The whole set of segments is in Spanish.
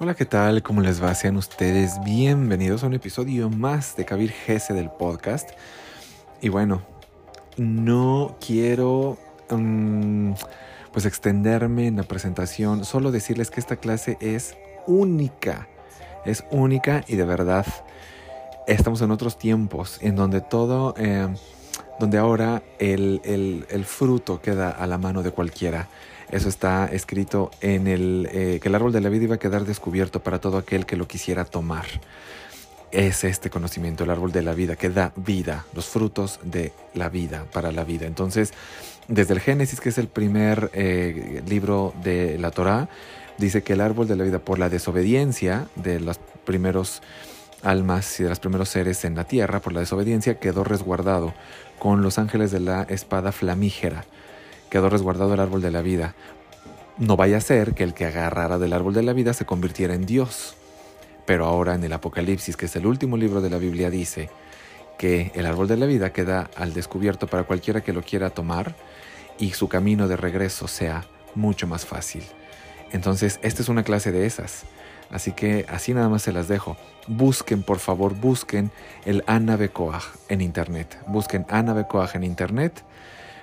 Hola, ¿qué tal? ¿Cómo les va? Sean ustedes bienvenidos a un episodio más de Kabir Gese del podcast. Y bueno, no quiero um, pues extenderme en la presentación, solo decirles que esta clase es única, es única y de verdad estamos en otros tiempos en donde todo, eh, donde ahora el, el, fruto queda a la mano de cualquiera. Eso está escrito en el eh, que el árbol de la vida iba a quedar descubierto para todo aquel que lo quisiera tomar. Es este conocimiento, el árbol de la vida, que da vida, los frutos de la vida, para la vida. Entonces, desde el Génesis, que es el primer eh, libro de la Torá, dice que el árbol de la vida, por la desobediencia de los primeros almas y de los primeros seres en la tierra, por la desobediencia, quedó resguardado con los ángeles de la espada flamígera quedó resguardado el árbol de la vida. No vaya a ser que el que agarrara del árbol de la vida se convirtiera en Dios. Pero ahora en el Apocalipsis, que es el último libro de la Biblia, dice que el árbol de la vida queda al descubierto para cualquiera que lo quiera tomar y su camino de regreso sea mucho más fácil. Entonces, esta es una clase de esas. Así que así nada más se las dejo. Busquen, por favor, busquen el Ana en internet. Busquen Ana en internet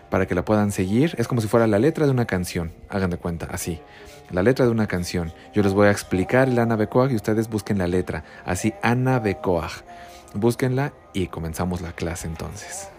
para que la puedan seguir. Es como si fuera la letra de una canción, hagan de cuenta, así. La letra de una canción. Yo les voy a explicar el Ana Becoag y ustedes busquen la letra, así Ana Becoag. Búsquenla y comenzamos la clase entonces.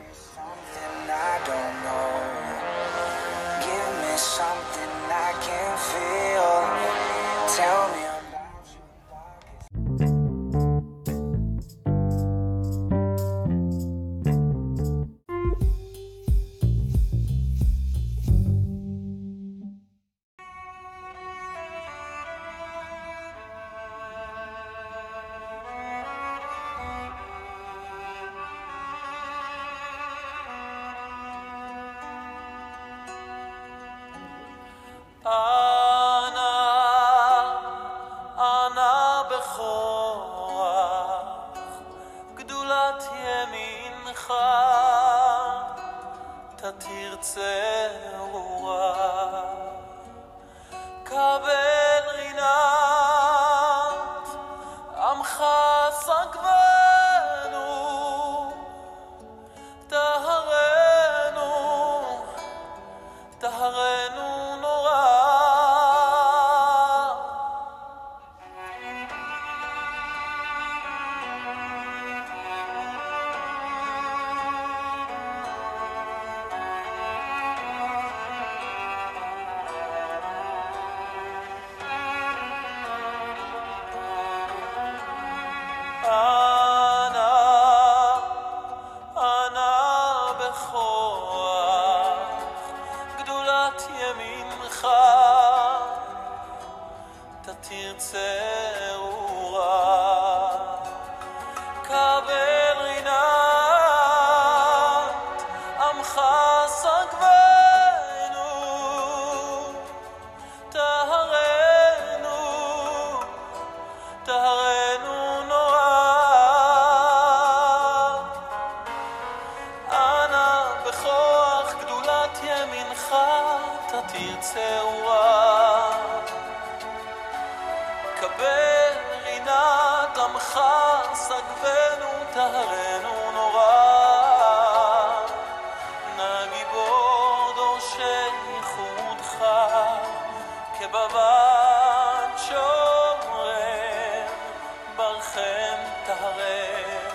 הרף,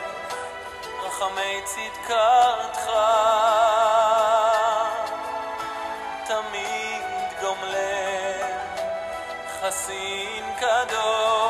רחמי צדקתך, תמיד גומלה חסין קדוש.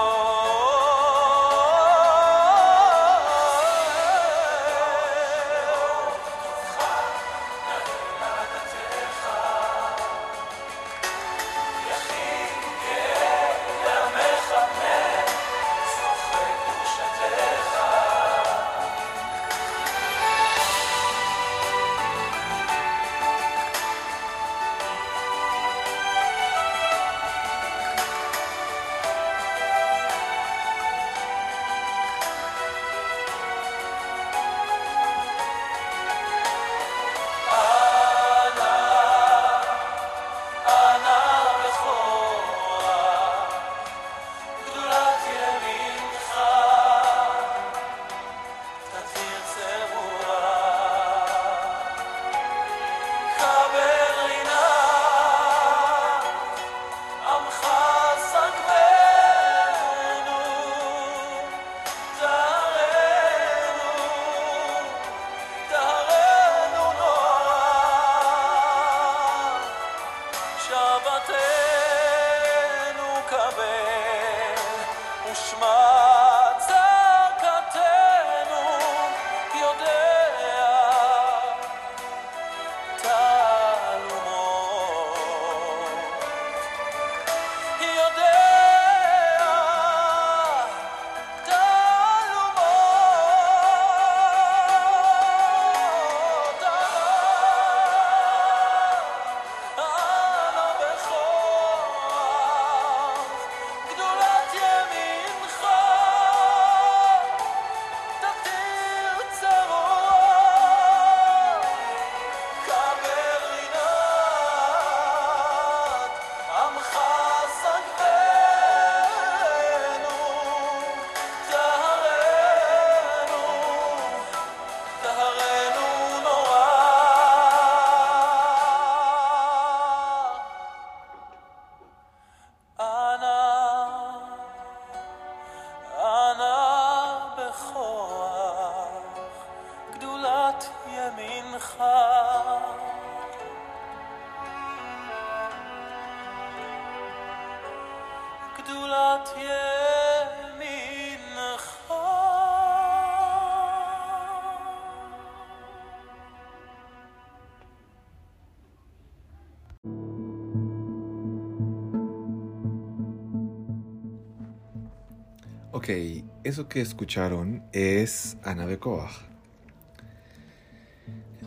Que escucharon es Anabe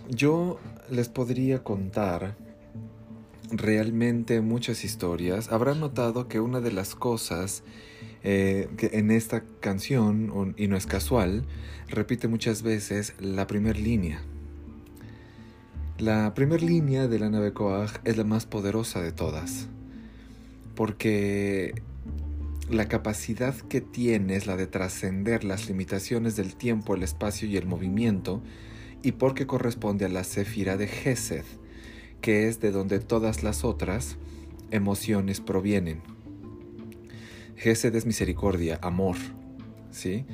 Yo les podría contar realmente muchas historias. Habrán notado que una de las cosas eh, que en esta canción, y no es casual, repite muchas veces la primera línea. La primera línea de la nave Koach es la más poderosa de todas, porque la capacidad que tiene es la de trascender las limitaciones del tiempo, el espacio y el movimiento, y porque corresponde a la Sefira de Gesed, que es de donde todas las otras emociones provienen. Gesed es misericordia, amor, ¿sí?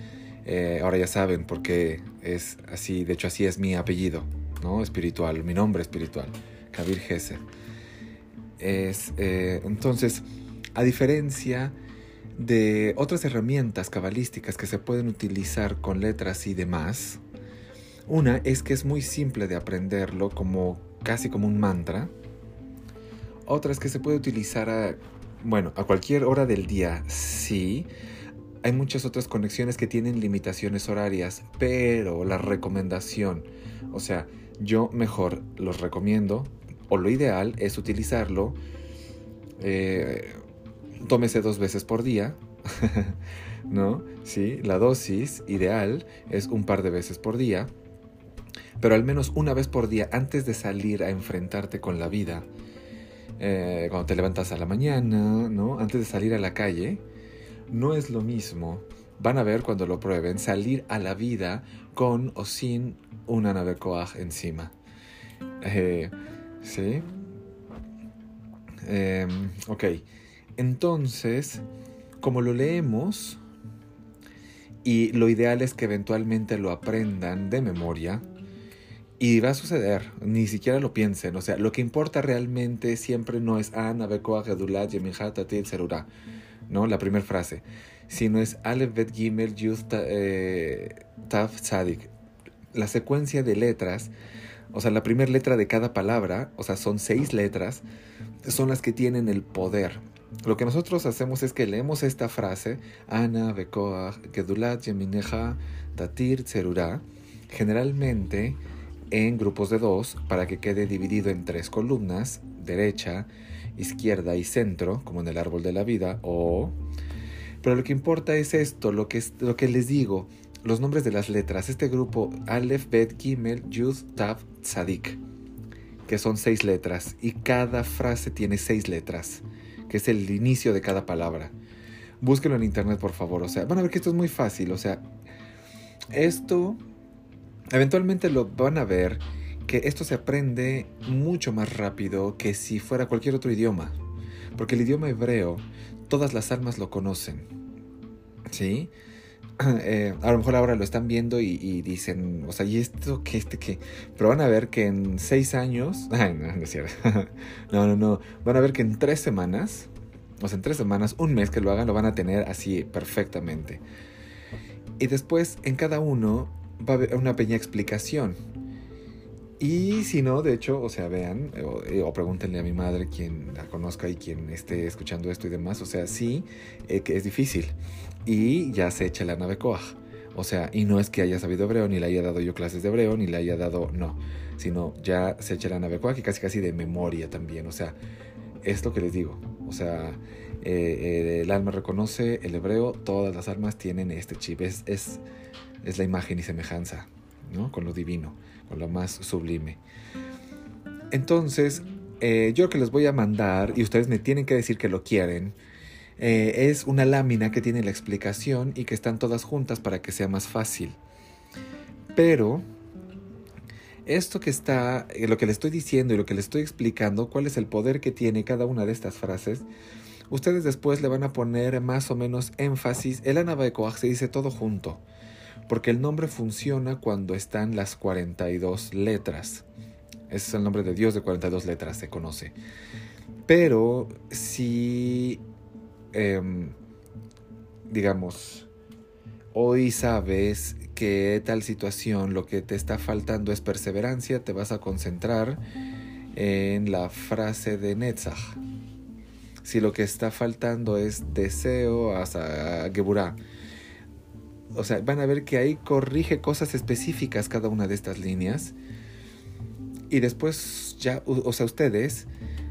Eh, ahora ya saben porque es así, de hecho así es mi apellido, ¿no? Espiritual, mi nombre espiritual, Kabir Gesed. Es, eh, entonces, a diferencia de otras herramientas cabalísticas que se pueden utilizar con letras y demás, una es que es muy simple de aprenderlo como casi como un mantra. Otra es que se puede utilizar a, bueno, a cualquier hora del día, sí. Hay muchas otras conexiones que tienen limitaciones horarias, pero la recomendación, o sea, yo mejor los recomiendo, o lo ideal es utilizarlo, eh, tómese dos veces por día, ¿no? Sí, la dosis ideal es un par de veces por día pero al menos una vez por día antes de salir a enfrentarte con la vida, eh, cuando te levantas a la mañana, ¿no? Antes de salir a la calle, no es lo mismo. Van a ver cuando lo prueben salir a la vida con o sin una nave coaj encima. Eh, ¿Sí? Em, ok. Entonces, como lo leemos, y lo ideal es que eventualmente lo aprendan de memoria, y va a suceder, ni siquiera lo piensen. O sea, lo que importa realmente siempre no es An, Abekoa, Gedulat, Yemihat, Tatil. ¿No? La primera frase. Sino es Aleph, Bet, Gimel, Yud, eh, Taf, Tzadik. La secuencia de letras, o sea, la primera letra de cada palabra, o sea, son seis letras, son las que tienen el poder. Lo que nosotros hacemos es que leemos esta frase, Ana, Bekoa, Gedulat, Yemineja, Serura. Generalmente en grupos de dos para que quede dividido en tres columnas, derecha, izquierda y centro, como en el árbol de la vida, o... Pero lo que importa es esto, lo que, lo que les digo, los nombres de las letras. Este grupo, Aleph, Bet, Gimel, Yud, Tav, Tzadik, que son seis letras, y cada frase tiene seis letras, que es el inicio de cada palabra. Búsquenlo en internet, por favor. O sea, van a ver que esto es muy fácil. O sea, esto eventualmente lo van a ver que esto se aprende mucho más rápido que si fuera cualquier otro idioma. Porque el idioma hebreo, todas las almas lo conocen. ¿Sí? Eh, a lo mejor ahora lo están viendo y, dicen, o sea, ¿y esto qué, este qué? Pero van a ver que en seis años, ay, no, no es cierto. no, no, no. Van a ver que en tres semanas, o sea, en tres semanas, un mes que lo hagan, lo van a tener así perfectamente. Y después, en cada uno, va a haber una pequeña explicación. Y si no, de hecho, o sea, vean, o, o, pregúntenle a mi madre, quien la conozca y quien esté escuchando esto y demás, o sea, sí, eh, que es difícil. Y ya se echa la nave Koach. O sea, y no es que haya sabido hebreo, ni le haya dado yo clases de hebreo, ni le haya dado, no, sino ya se echa la nave Koach y casi casi de memoria también. O sea, es lo que les digo. O sea, eh, eh, el alma reconoce el hebreo, todas las almas tienen este chip. Es, es es la imagen y semejanza, ¿no? Con lo divino, con lo más sublime. Entonces, eh, yo que les voy a mandar, y ustedes me tienen que decir que lo quieren, eh, es una lámina que tiene la explicación y que están todas juntas para que sea más fácil. Pero, esto que está, eh, lo que le estoy diciendo y lo que le estoy explicando, cuál es el poder que tiene cada una de estas frases, ustedes después le van a poner más o menos énfasis. El Anabaecoaj se dice todo junto porque el nombre funciona cuando están las 42 letras. Ese es el nombre de Dios de 42 letras, se conoce. Pero si, em, digamos, hoy sabes que tal situación lo que te está faltando es perseverancia, te vas a concentrar en la frase de Netzach. Si lo que está faltando es deseo, hasta Geburah o sea, van a ver que ahí corrige cosas específicas cada una de estas líneas. Y después ya, o sea, ustedes,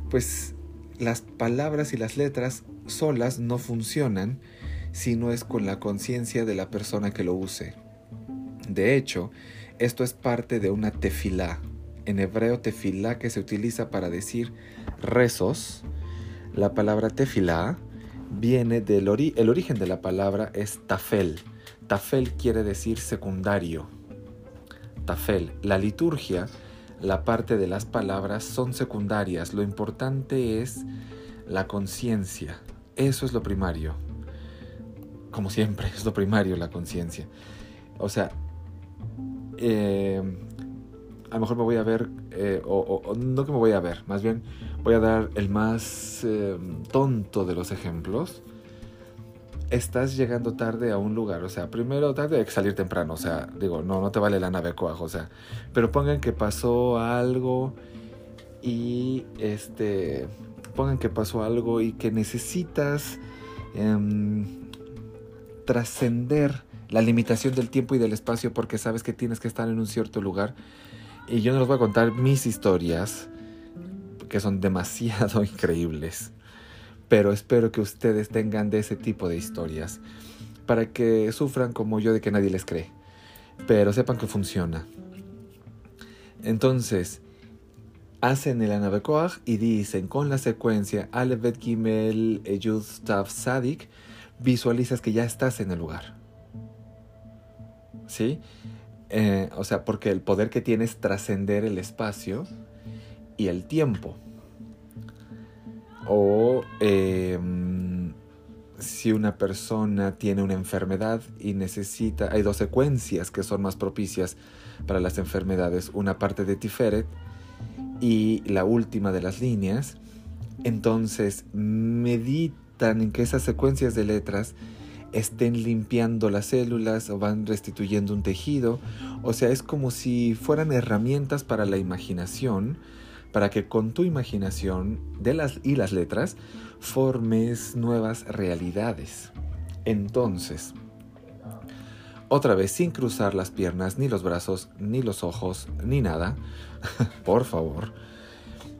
pues las palabras y las letras solas no funcionan si no es con la conciencia de la persona que lo use. De hecho, esto es parte de una tefilá. En hebreo tefilá que se utiliza para decir rezos. La palabra tefilá viene del el origen de la palabra es tafel. Tafel quiere decir secundario. Tafel. La liturgia, la parte de las palabras son secundarias. Lo importante es la conciencia. Eso es lo primario. Como siempre, es lo primario la conciencia. O sea, eh, a lo mejor me voy a ver, eh, o, no que me voy a ver, más bien voy a dar el más eh, tonto de los ejemplos. Estás llegando tarde a un lugar, o sea, primero tarde hay que salir temprano, o sea, digo, no, no te vale la nave coajo, o sea, pero pongan que pasó algo y este, pongan que pasó algo y que necesitas em, trascender la limitación del tiempo y del espacio porque sabes que tienes que estar en un cierto lugar. Y yo no les voy a contar mis historias, que son demasiado increíbles. Pero espero que ustedes tengan de ese tipo de historias para que sufran como yo de que nadie les cree. Pero sepan que funciona. Entonces, hacen el Anabekoach y dicen con la secuencia Alevet Gimel Yud Sadik, visualizas que ya estás en el lugar. ¿Sí? Eh, o sea, porque el poder que tiene es trascender el espacio y el tiempo. O em, si una persona tiene una enfermedad y necesita, hay dos secuencias que son más propicias para las enfermedades, una parte de Tiferet y la última de las líneas. Entonces meditan en que esas secuencias de letras estén limpiando las células o van restituyendo un tejido. O sea, es como si fueran herramientas para la imaginación, para que con tu imaginación de las, y las letras formes nuevas realidades. Entonces, otra vez, sin cruzar las piernas, ni los brazos, ni los ojos, ni nada, por favor.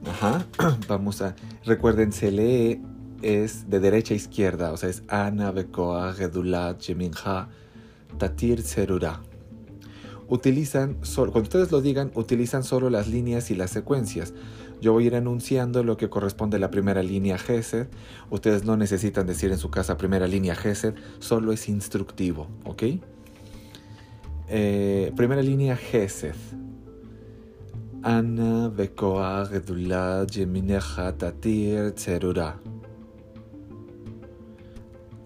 Ajá, vamos a, recuerden, se lee es de derecha a izquierda, o sea, es Ana, Bekoa, Gedulat, Jeminha, Tatir, Serura. Utilizan, solo, cuando ustedes lo digan, utilizan solo las líneas y las secuencias. Yo voy a ir anunciando lo que corresponde a la primera línea Gesed. Ustedes no necesitan decir en su casa primera línea Gesed, solo es instructivo, ¿ok? Eh, primera línea Gesed. Ana, Bekoa, Jemineja, Tatir, Serura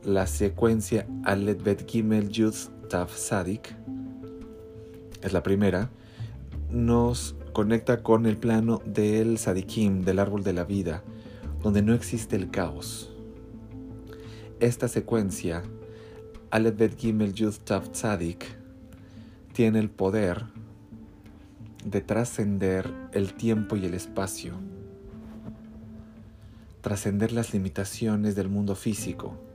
la secuencia Alet Bet Gimel Yud Tav Sadik, es la primera, nos conecta con el plano del Sadikim, del árbol de la vida, donde no existe el caos. Esta secuencia, Bet Gimel Yud Tav Sadik, tiene el poder de trascender el tiempo y el espacio, trascender las limitaciones del mundo físico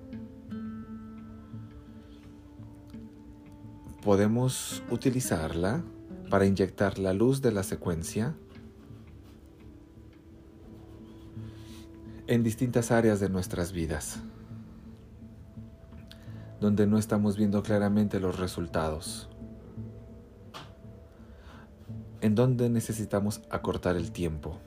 podemos utilizarla para inyectar la luz de la secuencia en distintas áreas de nuestras vidas, donde no estamos viendo claramente los resultados, en donde necesitamos acortar el tiempo.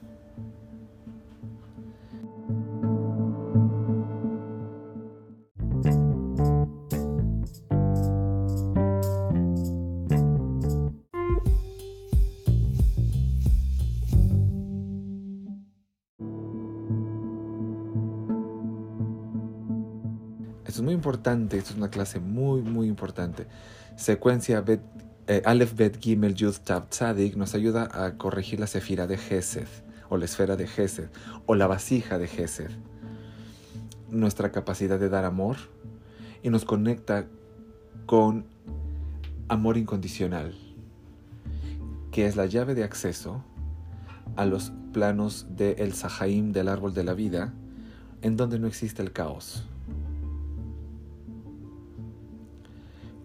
Importante, esto es una clase muy, muy importante. Secuencia bet, eh, Aleph Bet Gimel Yud Tab Tzadik nos ayuda a corregir la sefira de Gesed, o la esfera de Gesed, o la vasija de Gesed. Nuestra capacidad de dar amor y nos conecta con amor incondicional, que es la llave de acceso a los planos del el Sahaim del árbol de la vida, en donde no existe el caos.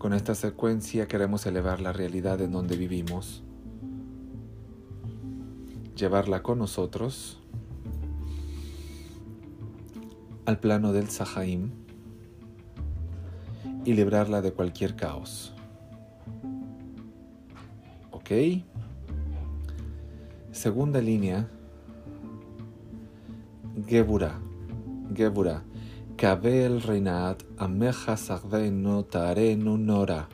Con esta secuencia queremos elevar la realidad en donde vivimos, llevarla con nosotros al plano del Sahaim y librarla de cualquier caos. ¿Ok? Segunda línea, Gebura. Gebura. Kabel reinat ameja no tarenu nora.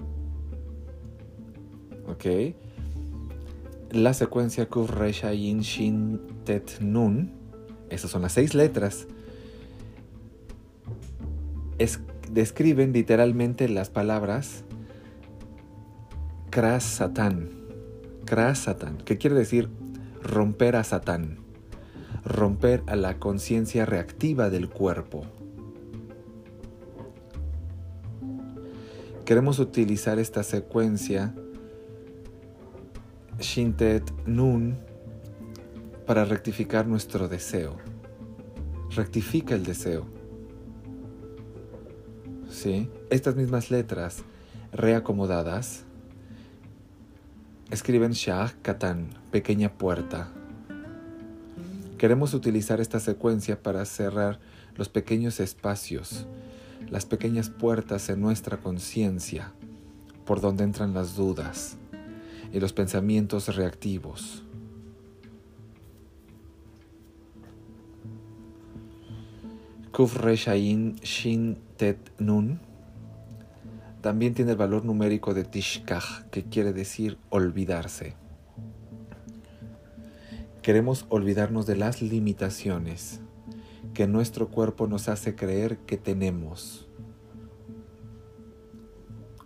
¿Ok? La secuencia Kuf Reshayin Shin Tet Nun, esas son las seis letras, es, describen literalmente las palabras Kras Satán. Kras Satán, que quiere decir romper a Satán, romper a la conciencia reactiva del cuerpo. Queremos utilizar esta secuencia Shintet Nun para rectificar nuestro deseo. Rectifica el deseo. ¿Sí? Estas mismas letras reacomodadas escriben Shah Katan, pequeña puerta. Queremos utilizar esta secuencia para cerrar los pequeños espacios, las pequeñas puertas en nuestra conciencia, por donde entran las dudas y los pensamientos reactivos. Kuf Reshain Shin Tet Nun también tiene el valor numérico de Tishkach, que quiere decir olvidarse. Queremos olvidarnos de las limitaciones que nuestro cuerpo nos hace creer que tenemos.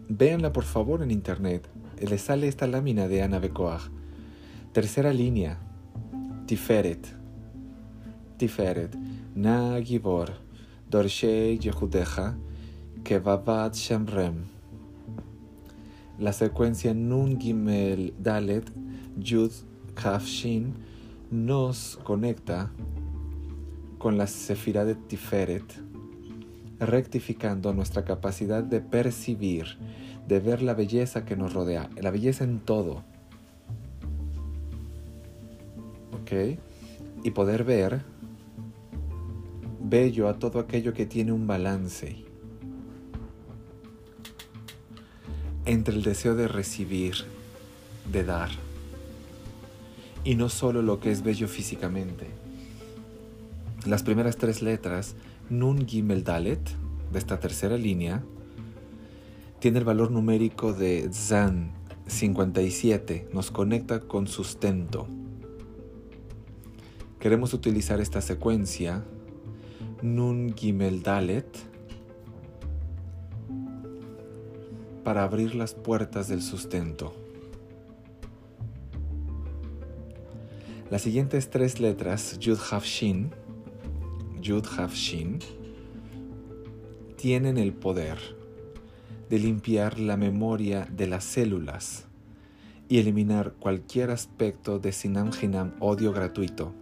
Véanla por favor en internet. Le sale esta lámina de Ana Bekoach. Tercera línea. Tiferet. Tiferet. Na Gibor. Dorshei Yehudeja Kevavat Shamrem. La secuencia Nun Gimel Dalet Yud Kaf Shin nos conecta con la Sefirah de Tiferet, rectificando nuestra capacidad de percibir, de ver la belleza que nos rodea, la belleza en todo. ¿Ok? Y poder ver bello a todo aquello que tiene un balance entre el deseo de recibir, de dar, y no solo lo que es bello físicamente. Las primeras tres letras, Nun Gimel Dalet, de esta tercera línea, tiene el valor numérico de Zan 57, nos conecta con sustento. Queremos utilizar esta secuencia, Nun Gimel Dalet, para abrir las puertas del sustento. Las siguientes tres letras, Yud Haf Shin, Yud Haf Shin, tienen el poder de limpiar la memoria de las células y eliminar cualquier aspecto de Sinam Hinam odio gratuito.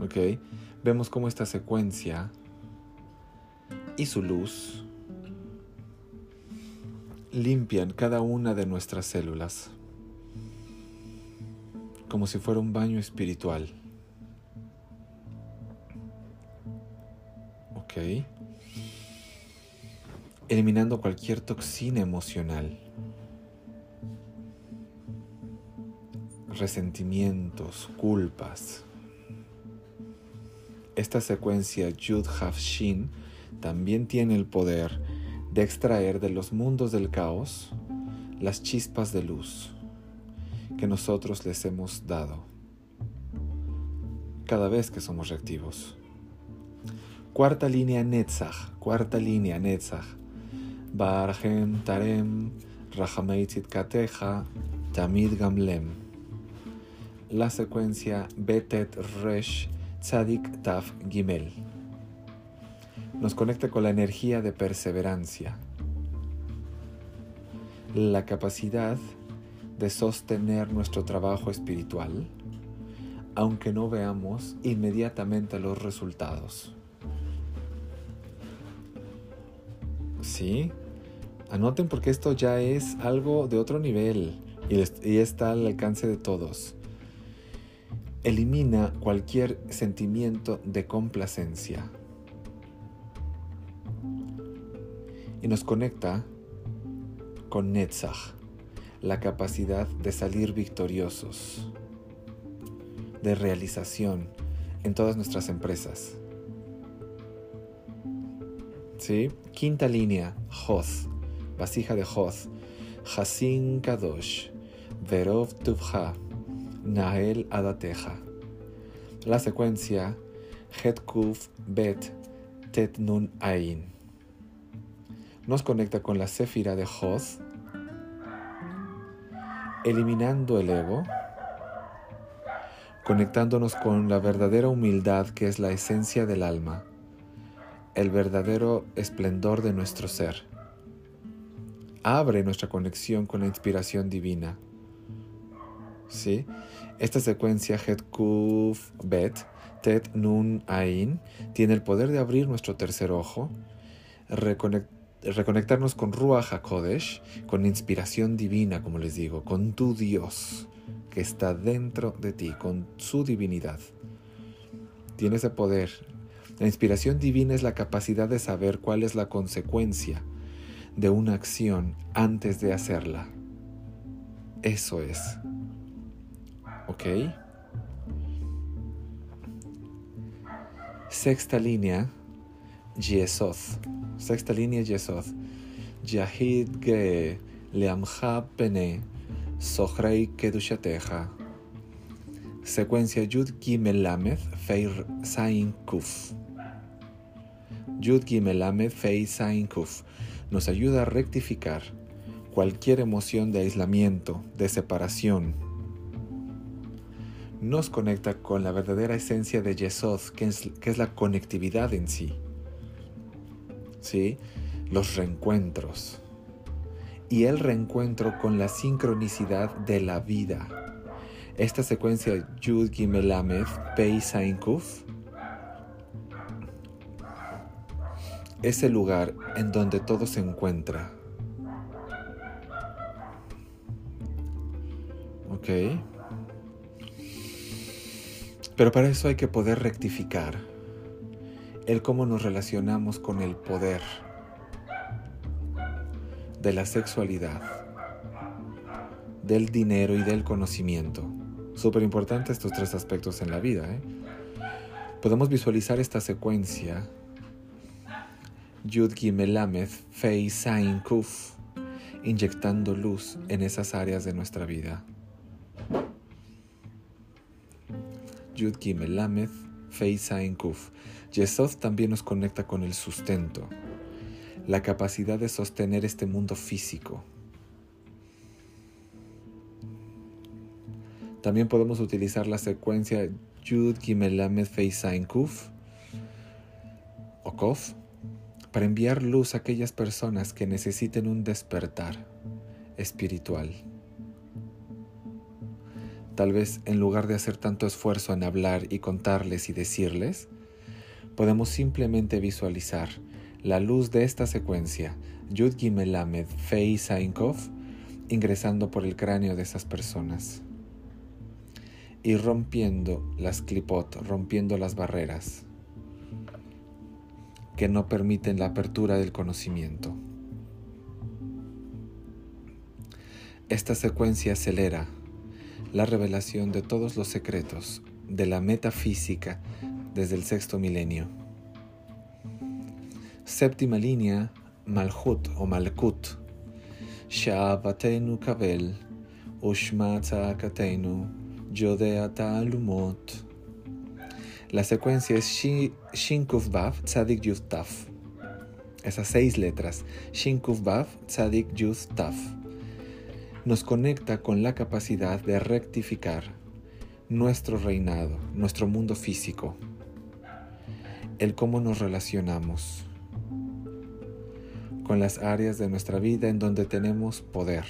¿Ok? vemos cómo esta secuencia y su luz limpian cada una de nuestras células como si fuera un baño espiritual. ¿Ok? Eliminando cualquier toxina emocional. Resentimientos, culpas, esta secuencia Yud Haf Shin también tiene el poder de extraer de los mundos del caos las chispas de luz que nosotros les hemos dado cada vez que somos reactivos. Cuarta línea Netzach, cuarta línea Netzach. Barhem Tarem Rahameitzit Kateja Tamid Gamlem. La secuencia Betet Resh Tzadik Taf Gimel. Nos conecta con la energía de perseverancia, la capacidad de sostener nuestro trabajo espiritual, aunque no veamos inmediatamente los resultados. ¿Sí? Anoten porque esto ya es algo de otro nivel y está al alcance de todos. Elimina cualquier sentimiento de complacencia. Y nos conecta con Netzach la capacidad de salir victoriosos, de realización en todas nuestras empresas. ¿Sí? Quinta línea, Hoth, vasija de Hoth, Hasin Kadosh, Verov Tuvha, Nael Adateja. La secuencia, Het Kuf Bet Tet Nun Ain. Nos conecta con la Sefira de Hoth, eliminando el ego, conectándonos con la verdadera humildad que es la esencia del alma el verdadero esplendor de nuestro ser. Abre nuestra conexión con la inspiración divina. ¿Sí? Esta secuencia Het Kuf Bet, Tet Nun Ain, tiene el poder de abrir nuestro tercer ojo, reconectarnos con Ruach HaKodesh, con inspiración divina, como les digo, con tu Dios que está dentro de ti, con su divinidad. Tiene ese poder la inspiración divina es la capacidad de saber cuál es la consecuencia de una acción antes de hacerla. Eso es. ¿Ok? Sexta línea, Yesoth. Sexta línea, Yesoth. Yahid ge leamcha pene, sochrei kedushateja. Secuencia Yud Gimel Lamed Feir Sain Kuf. Yud Gimel Fei Sain Kuf nos ayuda a rectificar cualquier emoción de aislamiento, de separación. Nos conecta con la verdadera esencia de Yesod, que es, que es la conectividad en sí. ¿Sí? Los reencuentros. Y el reencuentro con la sincronicidad de la vida. Esta secuencia Yud Pei Kuf es el lugar en donde todo se encuentra. ¿Ok? Pero para eso hay que poder rectificar el cómo nos relacionamos con el poder de la sexualidad, del dinero y del conocimiento. Súper importante estos tres aspectos en la vida. ¿eh? Podemos visualizar esta secuencia Yud Gimel Fei Sain Kuf, inyectando luz en esas áreas de nuestra vida. Yud Gimel Fei Sain Kuf. Yesod también nos conecta con el sustento, la capacidad de sostener este mundo físico. También podemos utilizar la secuencia Yud Gimel Fei Sain Kuf o Kof para enviar luz a aquellas personas que necesiten un despertar espiritual. Tal vez en lugar de hacer tanto esfuerzo en hablar y contarles y decirles, podemos simplemente visualizar la luz de esta secuencia, Yud Gimel Fei Sainkov, ingresando por el cráneo de esas personas y rompiendo las clipot, rompiendo las barreras que no permiten la apertura del conocimiento. Esta secuencia acelera la revelación de todos los secretos de la metafísica desde el sexto milenio. Séptima línea, Malhut o Malkut. Sha'avatenu kabel, Ushma Katenu, Yodeata alumot. La secuencia es Shinkuf Vav Tzadik Yud Taf. Esas seis letras. Shinkuf Vav Tzadik Yud Taf. Nos conecta con la capacidad de rectificar nuestro reinado, nuestro mundo físico, el cómo nos relacionamos con las áreas de nuestra vida en donde tenemos poder.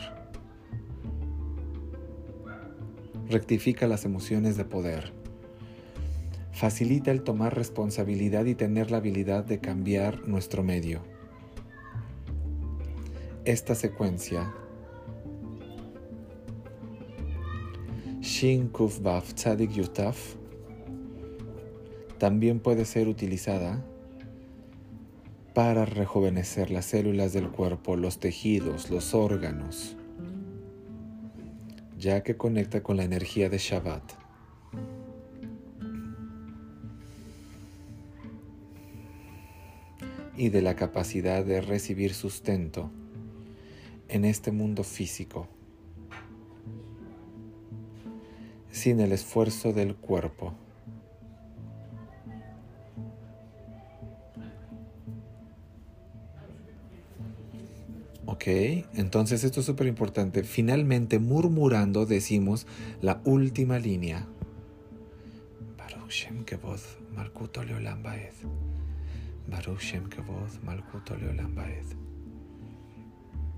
Rectifica las emociones de poder facilita el tomar responsabilidad y tener la habilidad de cambiar nuestro medio. esta secuencia Shin Kuf Baf Tzadik Yutaf también puede ser utilizada para rejuvenecer las células del cuerpo, los tejidos, los órganos, ya que conecta con la energía de Shabbat. y de la capacidad de recibir sustento en este mundo físico sin el esfuerzo del cuerpo. Ok, entonces esto es súper importante. Finalmente, murmurando, decimos la última línea. Baruch Shem Kevod Malkuto Leolam Baed. Baruch Shem Kevod Malkuto Leolam.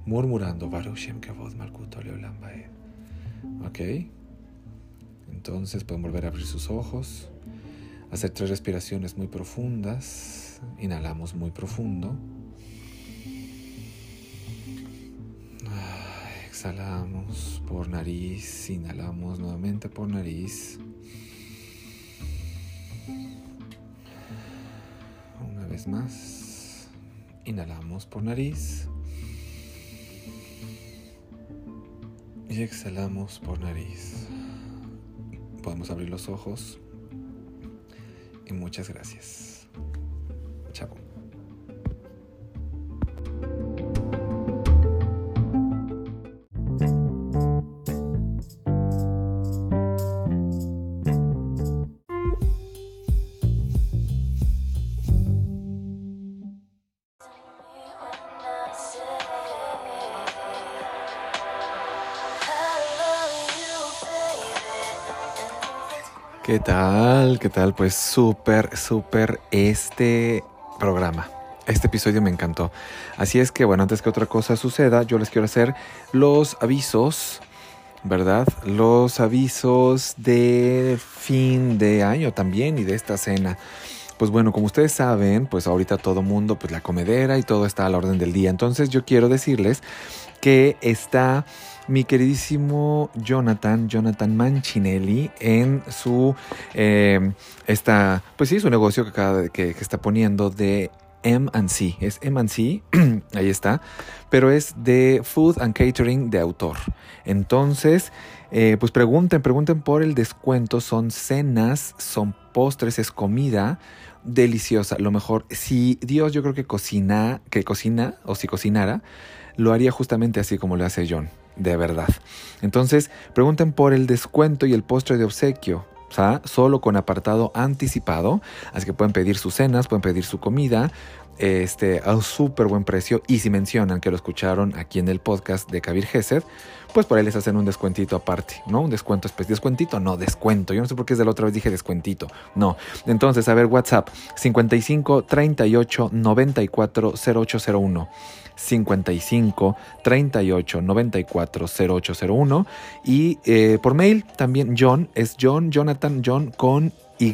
Murmurando Baruch Shem Kevod Malkuto Leolam Baed. Ok. Entonces pueden volver a abrir sus ojos, hacer tres respiraciones muy profundas. Inhalamos muy profundo. Exhalamos por nariz, inhalamos nuevamente por nariz. Una vez más, inhalamos por nariz. Y exhalamos por nariz. Podemos abrir los ojos. Y muchas gracias. ¿Qué tal? ¿Qué tal? Pues súper, súper este programa. Este episodio me encantó. Así es que, bueno, antes que otra cosa suceda, yo les quiero hacer los avisos, ¿verdad? Los avisos de fin de año también y de esta cena. Pues bueno, como ustedes saben, pues ahorita todo mundo, pues la comedera y todo está a la orden del día. Entonces yo quiero decirles que está mi queridísimo Jonathan, Jonathan Manchinelli, en su, eh, esta, pues sí, su negocio que, acaba que, que está poniendo de M&C, es M&C, ahí está, pero es de Food and Catering de autor. Entonces, eh, pues pregunten, pregunten por el descuento, son cenas, son postres, es comida deliciosa. Lo mejor, si Dios yo creo que cocina, que cocina, o si cocinara, lo haría justamente así como lo hace John de verdad. Entonces, pregunten por el descuento y el postre de obsequio. Solo con apartado anticipado. Así que pueden pedir sus cenas, pueden pedir su comida este, a un súper buen precio. Y si mencionan que lo escucharon aquí en el podcast de Kabir Gesed, pues por ahí les hacen un descuentito aparte, ¿no? Un descuento especial. ¿Descuentito? No, descuento. Yo no sé por qué es de la otra vez dije descuentito. No. Entonces, a ver, WhatsApp 55 38 94 0801. 55 38 94 0801 y eh, por mail también John es John Jonathan John con Y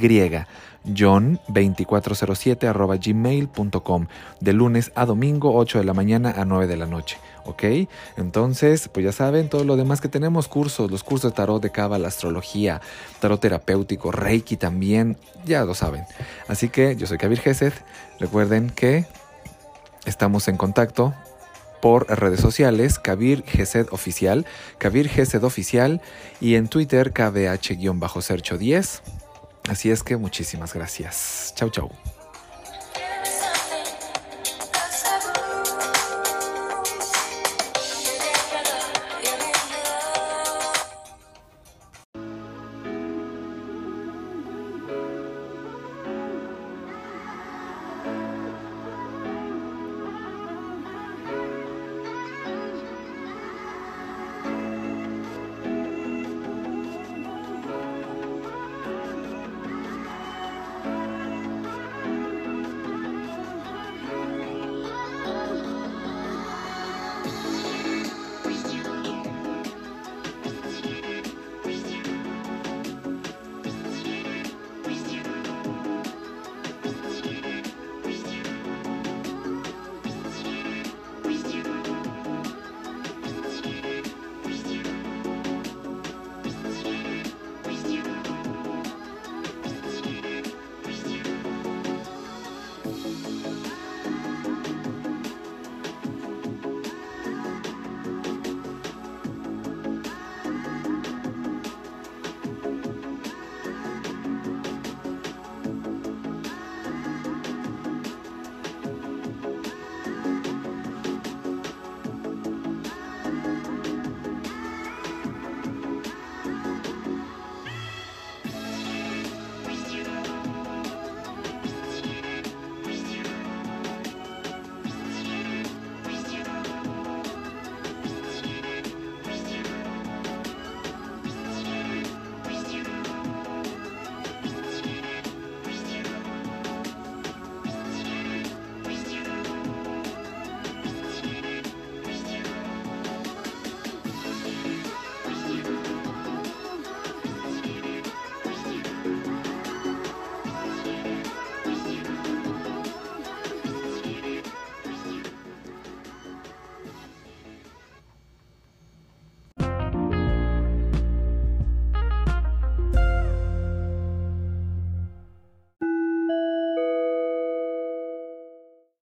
john2407 arroba gmail.com de lunes a domingo 8 de la mañana a 9 de la noche ¿ok? Entonces, pues ya saben, todo lo demás que tenemos, cursos, los cursos de tarot de cábala, astrología, tarot terapéutico, reiki también, ya lo saben. Así que yo soy Kabir Gesed, recuerden que Estamos en contacto por redes sociales, Kabir Gesed Oficial, Kabir Gesed Oficial y en Twitter KBH-Sercho10. Así es que muchísimas gracias. Chau, chau.